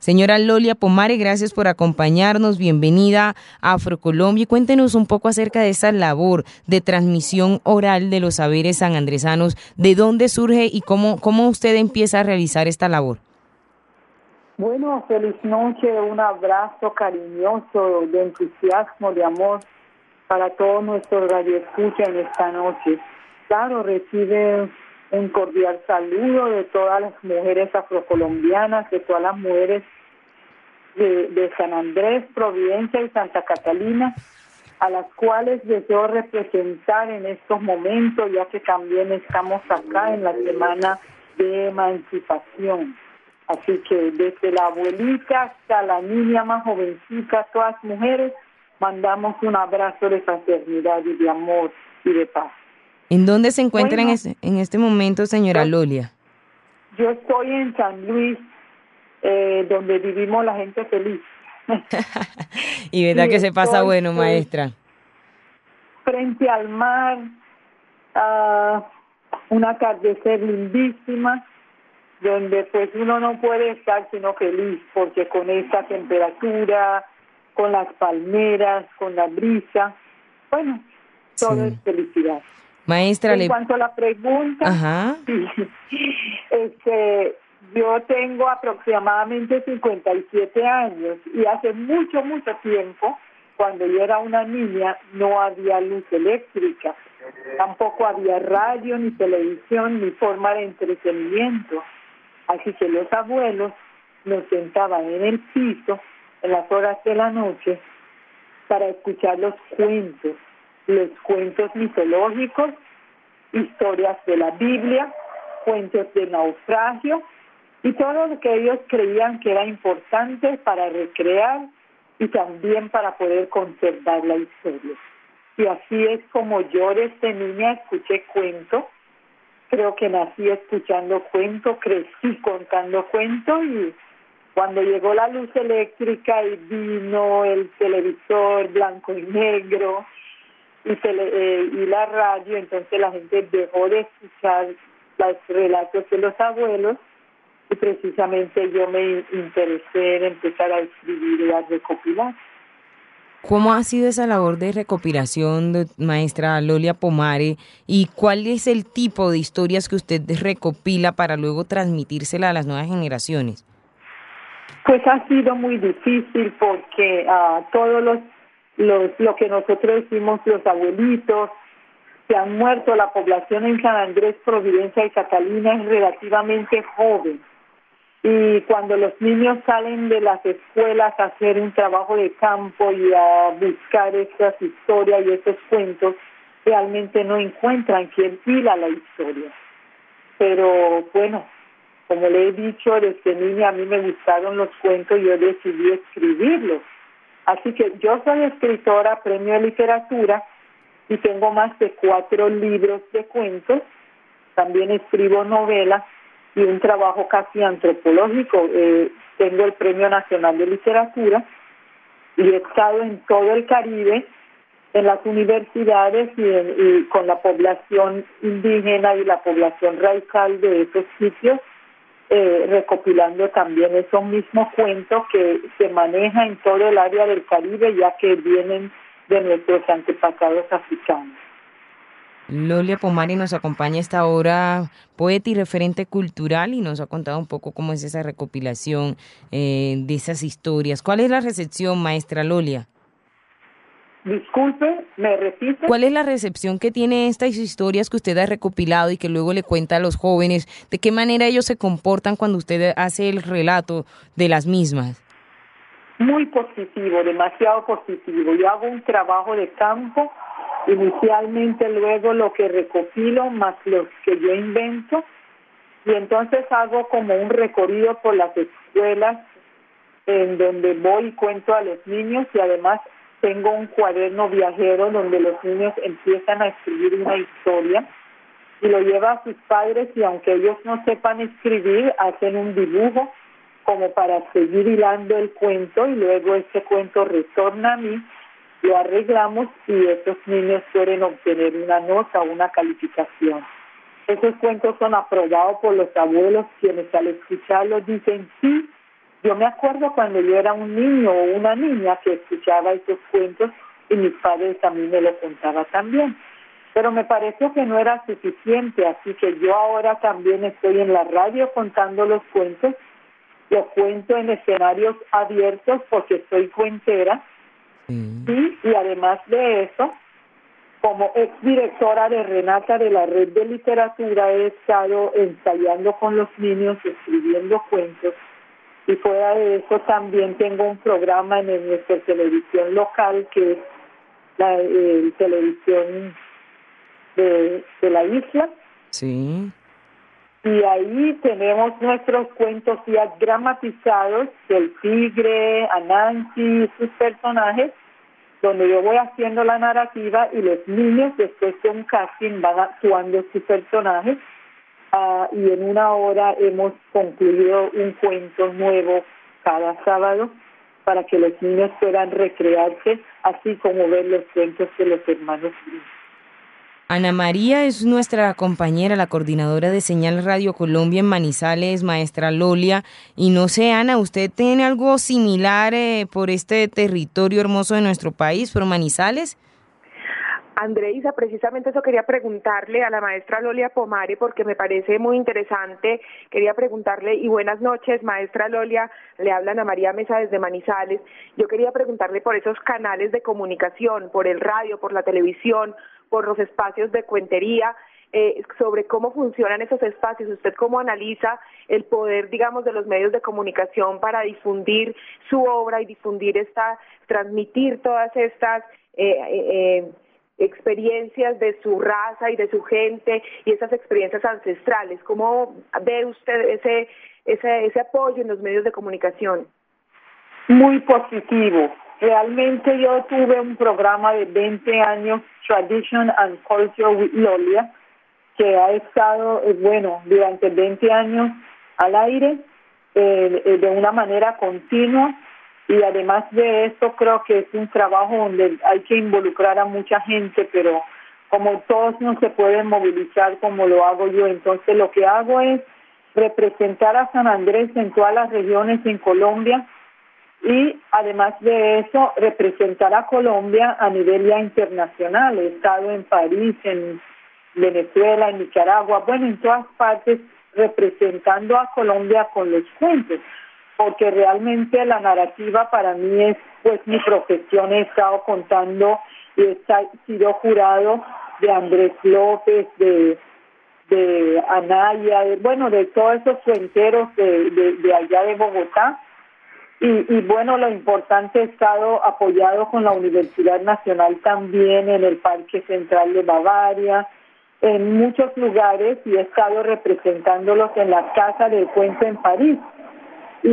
Señora Lolia Pomare, gracias por acompañarnos. Bienvenida a Afrocolombia. Cuéntenos un poco acerca de esa labor de transmisión oral de los saberes sanandresanos. ¿De dónde surge y cómo, cómo usted empieza a realizar esta labor? Bueno, feliz noche, un abrazo cariñoso de entusiasmo, de amor para todos nuestros radioescuchas en esta noche. Claro, recibe un cordial saludo de todas las mujeres afrocolombianas, de todas las mujeres de, San Andrés, Providencia y Santa Catalina, a las cuales deseo representar en estos momentos, ya que también estamos acá en la semana de emancipación. Así que desde la abuelita hasta la niña más jovencita, todas mujeres, mandamos un abrazo de fraternidad y de amor y de paz. ¿En dónde se encuentra en, este, momento, señora Lolia? Yo estoy en San Luis, eh, donde vivimos la gente feliz. y verdad que se pasa bueno, maestra. Frente al mar, uh, un atardecer lindísima, donde pues uno no puede estar sino feliz, porque con esta temperatura, con las palmeras, con la brisa, bueno, todo es felicidad. Maestra, en cuanto a la pregunta, este, yo tengo aproximadamente 57 años y hace mucho, mucho tiempo, cuando yo era una niña, no había luz eléctrica, tampoco había radio, ni televisión, ni forma de entretenimiento. Así que los abuelos nos sentaban en el piso en las horas de la noche para escuchar los cuentos los cuentos mitológicos, historias de la Biblia, cuentos de naufragio y todo lo que ellos creían que era importante para recrear y también para poder conservar la historia. Y así es como yo desde niña escuché cuentos, creo que nací escuchando cuentos, crecí contando cuentos y cuando llegó la luz eléctrica y vino el televisor blanco y negro, y, eh, y la radio, entonces la gente dejó de escuchar los relatos de los abuelos y precisamente yo me interesé en empezar a escribir y a recopilar. ¿Cómo ha sido esa labor de recopilación, de maestra Lolia Pomare? ¿Y cuál es el tipo de historias que usted recopila para luego transmitírsela a las nuevas generaciones? Pues ha sido muy difícil porque a todos los los, lo que nosotros decimos los abuelitos, se han muerto, la población en San Andrés, Providencia y Catalina es relativamente joven. Y cuando los niños salen de las escuelas a hacer un trabajo de campo y a buscar esas historias y esos cuentos, realmente no encuentran quien pila la historia. Pero bueno, como le he dicho, desde niña a mí me gustaron los cuentos y yo decidí escribirlos. Así que yo soy escritora, premio de literatura, y tengo más de cuatro libros de cuentos. También escribo novelas y un trabajo casi antropológico. Eh, tengo el Premio Nacional de Literatura y he estado en todo el Caribe, en las universidades y con la población indígena y la población radical de esos sitios eh, recopilando también esos mismos cuentos que se manejan en todo el área del Caribe, ya que vienen de nuestros antepasados africanos. Lolia Pomari nos acompaña esta hora poeta y referente cultural y nos ha contado un poco cómo es esa recopilación eh, de esas historias. ¿Cuál es la recepción, maestra Lolia? Disculpe, ¿me repite? ¿Cuál es la recepción que tiene estas historias que usted ha recopilado y que luego le cuenta a los jóvenes? ¿De qué manera ellos se comportan cuando usted hace el relato de las mismas? Muy positivo, demasiado positivo. Yo hago un trabajo de campo, inicialmente luego lo que recopilo más lo que yo invento y entonces hago como un recorrido por las escuelas en donde voy y cuento a los niños y además tengo un cuaderno viajero donde los niños empiezan a escribir una historia y lo lleva a sus padres y aunque ellos no sepan escribir, hacen un dibujo como para seguir hilando el cuento y luego ese cuento retorna a mí, lo arreglamos y esos niños pueden obtener una nota una calificación. Esos cuentos son aprobados por los abuelos quienes al escucharlos dicen sí, Yo me acuerdo cuando yo era un niño o una niña que escuchaba esos cuentos y mis padres también me lo contaban también. Pero me pareció que no era suficiente, así que yo ahora también estoy en la radio contando los cuentos. Los cuento en escenarios abiertos porque soy cuentera. y además de eso, como exdirectora de Renata de la Red de Literatura, he estado ensayando con los niños, escribiendo cuentos. Y fuera de eso también tengo un programa en nuestra televisión local, que es la televisión de, de la isla. Sí. Y ahí tenemos nuestros cuentos ya dramatizados del tigre, Anansi y sus personajes donde yo voy haciendo la narrativa y los niños después de un casting van actuando sus personajes uh, y en una hora hemos concluido un cuento nuevo cada sábado para que los niños puedan recrearse así como ver los cuentos de los hermanos Ana María es nuestra compañera, la coordinadora de Señal Radio Colombia en Manizales, maestra Lolia. Y no sé, Ana, ¿usted tiene algo similar eh, por este territorio hermoso de nuestro país, por Manizales? Andreisa, precisamente eso quería preguntarle a la maestra Lolia Pomare porque me parece muy interesante. Quería preguntarle, y buenas noches, maestra Lolia, le hablan a María Mesa desde Manizales. Yo quería preguntarle por esos canales de comunicación, por el radio, por la televisión, por los espacios de cuentería, eh, sobre cómo funcionan esos espacios, usted cómo analiza el poder, digamos, de los medios de comunicación para difundir su obra y difundir esta, transmitir todas estas eh, eh, experiencias de su raza y de su gente y esas experiencias ancestrales. ¿Cómo ve usted ese, ese, ese apoyo en los medios de comunicación? Muy positivo. Realmente yo tuve un programa de 20 años, Tradition and Culture with Lolia, que ha estado, eh, bueno, durante 20 años al aire eh, eh, de una manera continua y además de eso creo que es un trabajo donde hay que involucrar a mucha gente, pero como todos no se pueden movilizar como lo hago yo, entonces lo que hago es representar a San Andrés en todas las regiones en Colombia y además de eso representar a Colombia a nivel ya internacional. He estado en París, en Venezuela, en Nicaragua, bueno, en todas partes representando a Colombia con los cuentos, porque realmente la narrativa para mí es pues mi profesión, he estado contando y he sido jurado de Andrés López, de de Anaya, bueno, de todos esos cuenteros de, de allá de Bogotá, y, bueno, lo importante, he estado apoyado con la Universidad Nacional también en el Parque Central de Bavaria, en muchos lugares y he estado representándolos en la Casa del Cuento en París. Y,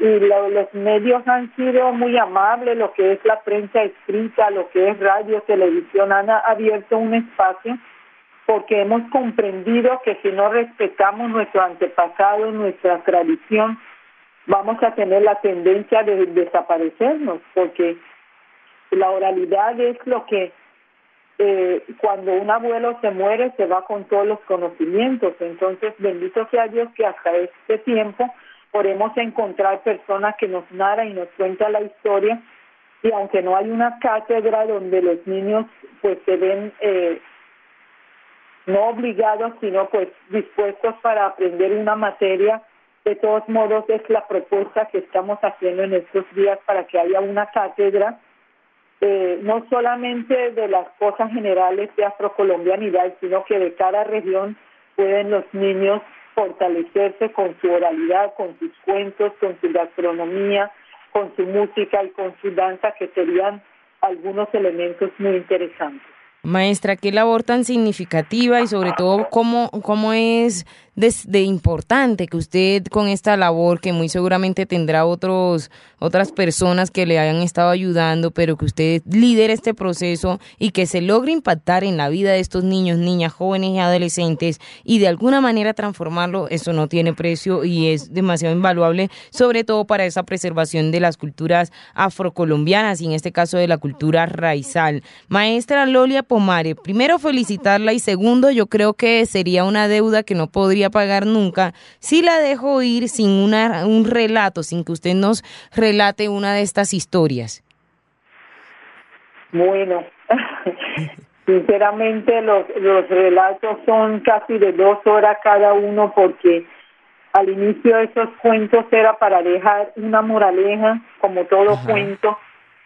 y los medios han sido muy amables, lo que es la prensa escrita, lo que es radio, televisión, han abierto un espacio porque hemos comprendido que si no respetamos nuestro antepasado, nuestra tradición, vamos a tener la tendencia de desaparecernos, porque la oralidad es lo que eh, cuando un abuelo se muere se va con todos los conocimientos. Entonces, bendito sea Dios que hasta este tiempo podemos encontrar personas que nos narran y nos cuentan la historia y aunque no hay una cátedra donde los niños pues se ven eh, no obligados sino pues dispuestos para aprender una materia de todos modos, es la propuesta que estamos haciendo en estos días para que haya una cátedra, eh, no solamente de las cosas generales de afrocolombianidad, sino que de cada región pueden los niños fortalecerse con su oralidad, con sus cuentos, con su gastronomía, con su música y con su danza, que serían algunos elementos muy interesantes. Maestra, qué labor tan significativa y sobre todo cómo, cómo es de, importante que usted con esta labor, que muy seguramente tendrá otros, otras personas que le hayan estado ayudando, pero que usted lidere este proceso y que se logre impactar en la vida de estos niños, niñas, jóvenes y adolescentes y de alguna manera transformarlo, eso no tiene precio y es demasiado invaluable, sobre todo para esa preservación de las culturas afrocolombianas y en este caso de la cultura raizal. Maestra Lolia Pomare, primero felicitarla y segundo, yo creo que sería una deuda que no podría volví a pagar nunca, si la dejo ir sin una, un relato, sin que usted nos relate una de estas historias. Bueno, sinceramente los, los relatos son casi de dos horas cada uno porque al inicio esos cuentos era para dejar una moraleja, como todo cuento,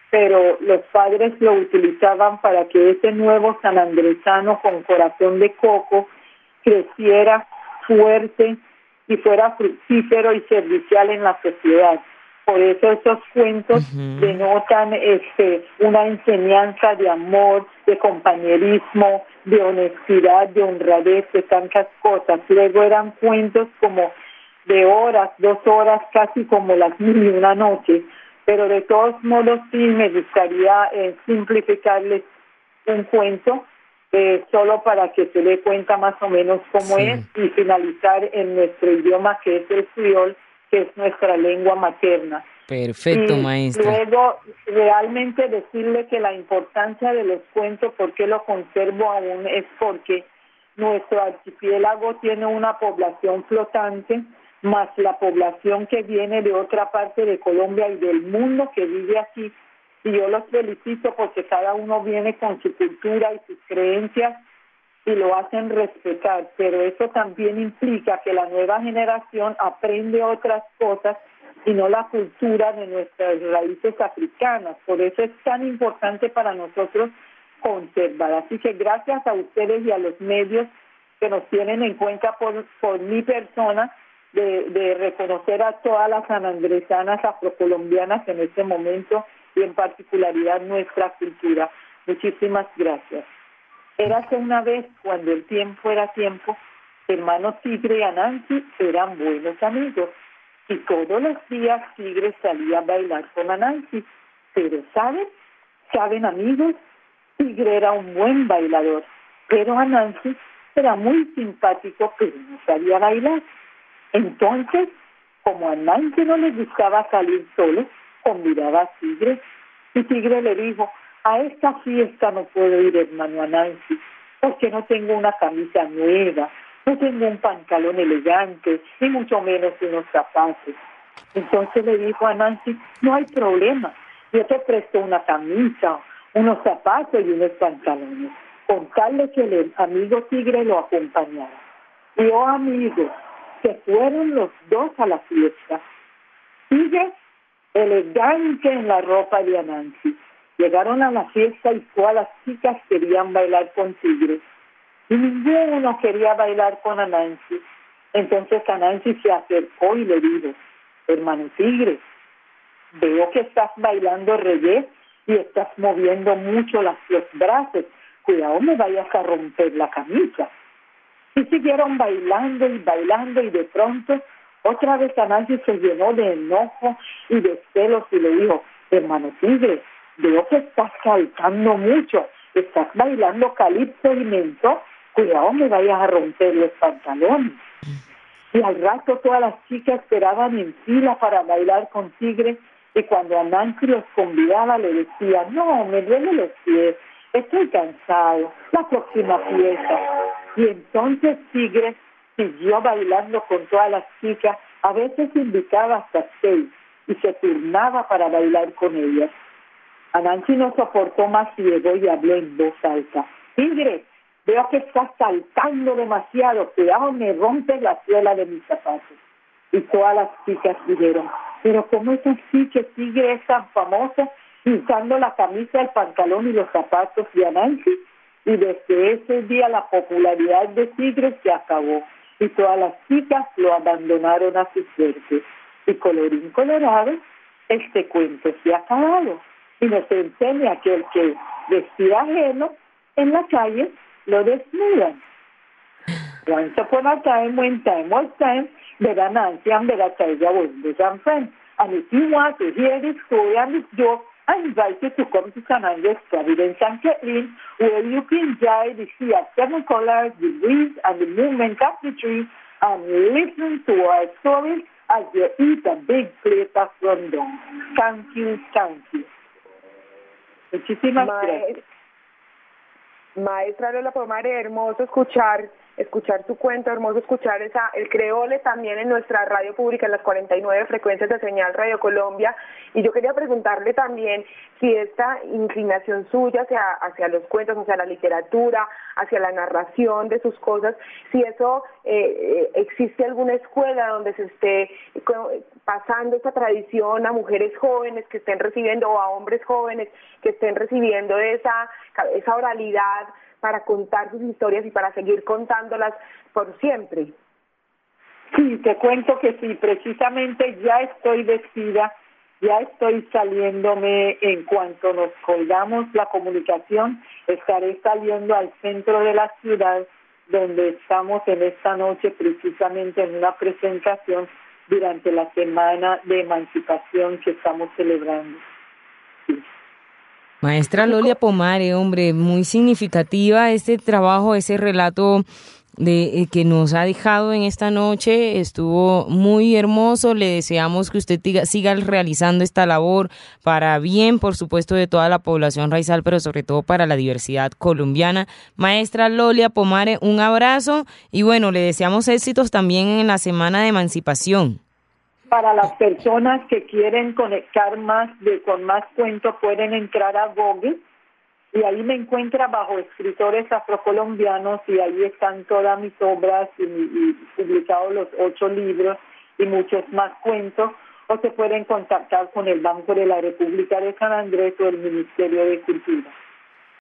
pero los padres lo utilizaban para que ese nuevo sanandresano con corazón de coco creciera fuerte y fuera fructífero y servicial en la sociedad. Por eso esos cuentos denotan este, una enseñanza de amor, de compañerismo, de honestidad, de honradez, de tantas cosas. Luego eran cuentos como de horas, dos horas, casi como las mil y una noches. Pero de todos modos sí me gustaría eh, simplificarles un cuento eh, solo para que se dé cuenta más o menos cómo es y finalizar en nuestro idioma que es el criol, que es nuestra lengua materna. Perfecto, y maestra. Luego, realmente decirle que la importancia de los cuentos, por qué lo conservo aún, es porque nuestro archipiélago tiene una población flotante, más la población que viene de otra parte de Colombia y del mundo que vive aquí y yo los felicito porque cada uno viene con su cultura y sus creencias y lo hacen respetar, pero eso también implica que la nueva generación aprende otras cosas y no la cultura de nuestras raíces africanas. Por eso es tan importante para nosotros conservar. Así que gracias a ustedes y a los medios que nos tienen en cuenta por, por mi persona, de, de reconocer a todas las sanandresanas afrocolombianas en este momento y en particularidad nuestra cultura. Muchísimas gracias. Érase una vez cuando el tiempo era tiempo, hermano Tigre y Anansi eran buenos amigos y todos los días Tigre salía a bailar con Anansi. Pero ¿saben? ¿Saben amigos? Tigre era un buen bailador, pero Anansi era muy simpático, pero no sabía bailar. Entonces, como a Nancy no le gustaba salir solo, convidaba a Tigre. Y Tigre le dijo, a esta fiesta no puedo ir, hermano a Nancy, porque no tengo una camisa nueva, no tengo un pantalón elegante, ni mucho menos unos zapatos. Entonces le dijo a Nancy, no hay problema, yo te presto una camisa, unos zapatos y unos pantalones, con tal de que el amigo tigre lo acompañara. Y oh amigos, se fueron los dos a la fiesta. Tigre elegante en la ropa de Anansi. Llegaron a la fiesta y todas las chicas querían bailar con Tigre. Y ninguno quería bailar con Anansi. Entonces Anansi se acercó y le dijo, hermano Tigre, veo que estás bailando reggae y estás moviendo mucho las, los brazos. Cuidado, me vayas a romper la camisa. Y siguieron bailando y bailando y de pronto otra vez Anansi se llenó de enojo y de celos y le dijo, hermano Tigre, veo que estás saltando mucho, estás bailando calipso y mento, cuidado me vayas a romper los pantalones. Y al rato todas las chicas esperaban en fila para bailar con Tigre y cuando Anansi los convidaba le decía, no, me duele los pies, estoy cansado, la próxima fiesta. Y entonces Tigre siguió bailando con todas las chicas, a veces invitaba hasta seis y se turnaba para bailar con ellas. Anansi no soportó más y llegó y habló en voz alta. Tigre, veo que estás saltando demasiado, cuidado, me rompes la suela de mis zapatos. Y todas las chicas dijeron, pero ¿cómo es así que Tigre es tan famoso usando la camisa, el pantalón y los zapatos de Anansi? Y desde ese día la popularidad de Tigre se acabó y todas las chicas lo abandonaron a su suerte. Y colorín colorado, este cuento se ha acabado y nos enseña que el que vestía ajeno en la calle lo desnudan. Once upon a time, when time was time, the Nancy and the Tiger were and friends. And if you want to hear this story and this joke, I invite you to come to San Andres Providence and Kathleen, where you can enjoy the sea of seven colors, the breeze, and the movement of the trees, and listen to our stories as you eat a big plate of rundown. Thank you, thank you. Muchísimas gracias. Maestra Lola Pomare, hermoso escuchar escuchar su cuento, hermoso escuchar esa, el creole también en nuestra radio pública, en las 49 frecuencias de señal Radio Colombia. Y yo quería preguntarle también si esta inclinación suya hacia, hacia los cuentos, hacia la literatura, hacia la narración de sus cosas, si eso eh, existe alguna escuela donde se esté pasando esta tradición a mujeres jóvenes que estén recibiendo o a hombres jóvenes que estén recibiendo esa, esa oralidad para contar sus historias y para seguir contándolas por siempre. Sí, te cuento que sí, precisamente ya estoy vestida, ya estoy saliéndome en cuanto nos colgamos la comunicación, estaré saliendo al centro de la ciudad donde estamos en esta noche precisamente en una presentación durante la semana de emancipación que estamos celebrando. Maestra Lolia Pomare, hombre, muy significativa este trabajo, ese relato de eh, que nos ha dejado en esta noche estuvo muy hermoso. Le deseamos que usted siga realizando esta labor para bien, por supuesto, de toda la población raizal, pero sobre todo para la diversidad colombiana. Maestra Lolia Pomare, un abrazo y bueno, le deseamos éxitos también en la semana de emancipación. Para las personas que quieren conectar más de con más cuentos pueden entrar a Google y ahí me encuentra bajo escritores afrocolombianos y ahí están todas mis obras y, y publicados los ocho libros y muchos más cuentos o se pueden contactar con el Banco de la República de San Andrés o el Ministerio de Cultura.